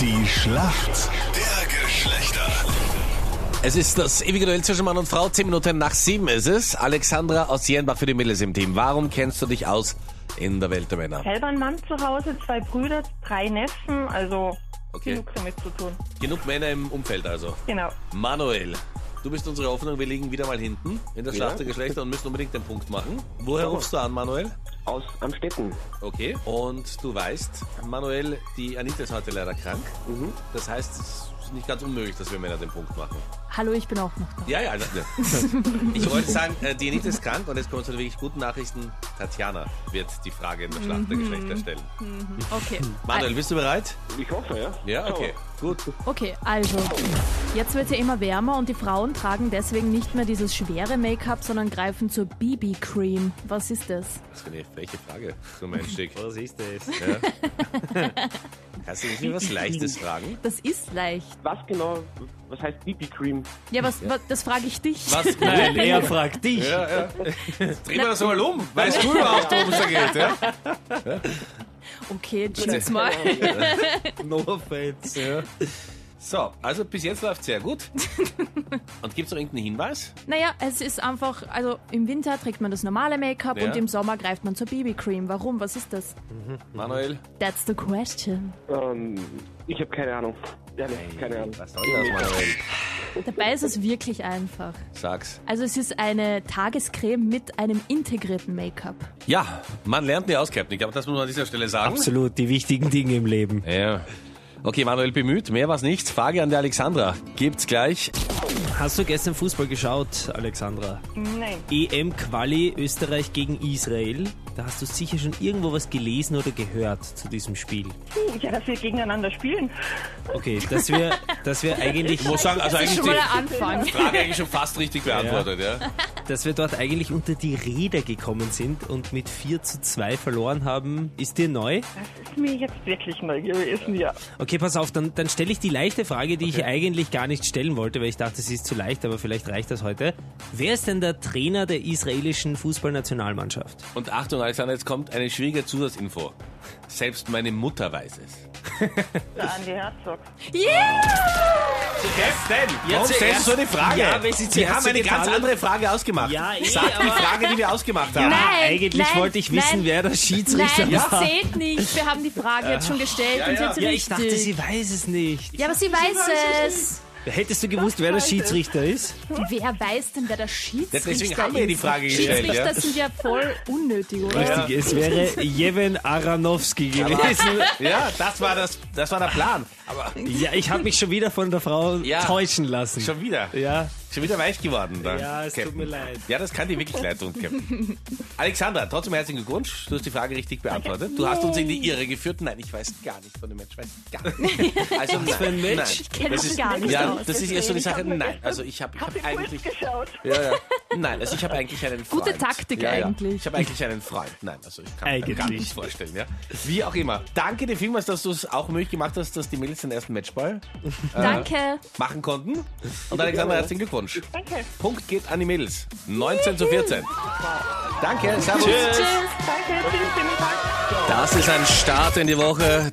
Die Schlacht der Geschlechter. Es ist das ewige Duell zwischen Mann und Frau. Zehn Minuten nach sieben ist es. Alexandra aus Jenbach für die Mädels im Team. Warum kennst du dich aus in der Welt der Männer? Selber ein Mann zu Hause, zwei Brüder, drei Neffen, also Okay. genug damit zu tun. Genug Männer im Umfeld also. Genau. Manuel, du bist unsere Hoffnung. Wir liegen wieder mal hinten in der Schlacht der Geschlechter und müssen unbedingt den Punkt machen. Woher rufst du an, Manuel? Aus Amstetten. Okay. Und du weißt, Manuel, die Anita ist heute leider krank. Das heißt, es ist nicht ganz unmöglich, dass wir Männer den Punkt machen. Hallo, ich bin auch noch da. Ja, ja. ne. Ich wollte sagen, äh, die Anita ist krank und jetzt kommen zu den wirklich guten Nachrichten. Tatjana wird die Frage in der Schlacht der Geschlechter stellen. Okay. Manuel, bist du bereit? Ich hoffe, ja. Ja, okay. Gut. Okay, also. Jetzt wird es ja immer wärmer und die Frauen tragen deswegen nicht mehr dieses schwere Make-up, sondern greifen zur BB-Cream. Was ist das? Was für eine freche Frage zum Einstieg. Was ist das? Kannst du nicht mir was Leichtes fragen? Das ist leicht. Was genau, was heißt BB-Cream? Ja, was, was das frage ich dich. Was? Nein, er fragt dich. Ja, ja. Dreh mal das mal um. Weißt du überhaupt, worum es da geht? Ja? Okay, tschüss mal. No offense. Ja. So, also bis jetzt läuft sehr gut. Und gibt es noch irgendeinen Hinweis? Naja, es ist einfach, also im Winter trägt man das normale Make-up Ja. und im Sommer greift man zur BB-Cream. Warum? Was ist das? Manuel? That's the question. Ähm, ich habe keine Ahnung. Ehrlich, keine Ahnung. Was soll das, Manuel? Dabei ist es wirklich einfach. Sag's. Also es ist eine Tagescreme mit einem integrierten Make-up. Ja, man lernt nie aus, Captain. Ich glaube, das muss man an dieser Stelle sagen. Absolut, die wichtigen Dinge im Leben. Ja. Okay, Manuel bemüht. Mehr was nicht. Frage an der Alexandra. Gibt's gleich. Hast du gestern Fußball geschaut, Alexandra? Nein. EM-Quali Österreich gegen Israel. Da hast du sicher schon irgendwo was gelesen oder gehört zu diesem Spiel. Puh, ja, dass wir gegeneinander spielen. Okay, dass wir, dass wir eigentlich, Ich muss sagen, also eigentlich schon die mal der Anfang. Frage eigentlich schon fast richtig beantwortet, ja. Dass wir dort eigentlich unter die Räder gekommen sind und mit 4 zu 2 verloren haben. Ist dir neu? Das ist mir jetzt wirklich neu gewesen, ja. Okay, pass auf, dann, dann stelle ich die leichte Frage, die ich eigentlich gar nicht stellen wollte, weil ich dachte, sie ist zu leicht, aber vielleicht reicht das heute. Wer ist denn der Trainer der israelischen Fußballnationalmannschaft? Und Achtung, Alexander, jetzt kommt eine schwierige Zusatzinfo. Selbst meine Mutter weiß es. Der Andi Herzog. Yeah! Captain, warum zuerst- stellst du so eine Frage? Ja, weil sie Sie zuerst haben so eine ganz getan andere Frage ausgemacht. Ja, eh, Sag die aber- Frage, die wir ausgemacht haben. Nein, eigentlich nein, wollte ich wissen, nein. wer der Schiedsrichter Nein, war. zählt nicht. Wir haben die Frage jetzt schon gestellt Ja, und ja. jetzt Ja, ich richtig. dachte, sie weiß es nicht. ja, aber sie weiß es. Hättest du gewusst, wer der Schiedsrichter ist? Wer weiß denn, wer der Schiedsrichter Deswegen haben wir die ist? Frage gestellt, Schiedsrichter ja. sind ja voll unnötig, oder? Richtig, es wäre Jeven Aranowski gewesen. Ja, das war, das, das war der Plan. Aber Ja, ich habe mich schon wieder von der Frau Ja. täuschen lassen. schon wieder. Ja, Schon wieder weich geworden. Da, ja, es tut Captain. mir leid. Ja, das kann dir wirklich leid tun, Captain. Alexandra, trotzdem herzlichen Glückwunsch. Du hast die Frage richtig beantwortet. Du hast uns in die Irre geführt. Nein, ich weiß gar nicht von dem Match. Ich weiß gar nicht. Also, nein, für ein Match? Nein. Ich kenne Das ist- gar nicht Ja, aus. das ist erst so die Sache. Mir Nein, also ich habe ich Hab hab ich eigentlich... geschaut. Ja, ja. Nein, also ich habe eigentlich einen Freund. Gute Taktik ja, ja. eigentlich. Ich habe eigentlich einen Freund. Nein, also ich kann mir Eigentlich. gar nicht vorstellen. Ja. Wie auch immer. Danke dir vielmals, dass du es auch möglich gemacht hast, dass die Mädels den ersten Matchball Danke. machen konnten. Und Alexander, herzlichen Glückwunsch. Danke. Punkt geht an die Mädels. 19 zu 14. Danke, servus. Tschüss. Danke, tschüss, schönen Tag. Das ist ein Start in die Woche.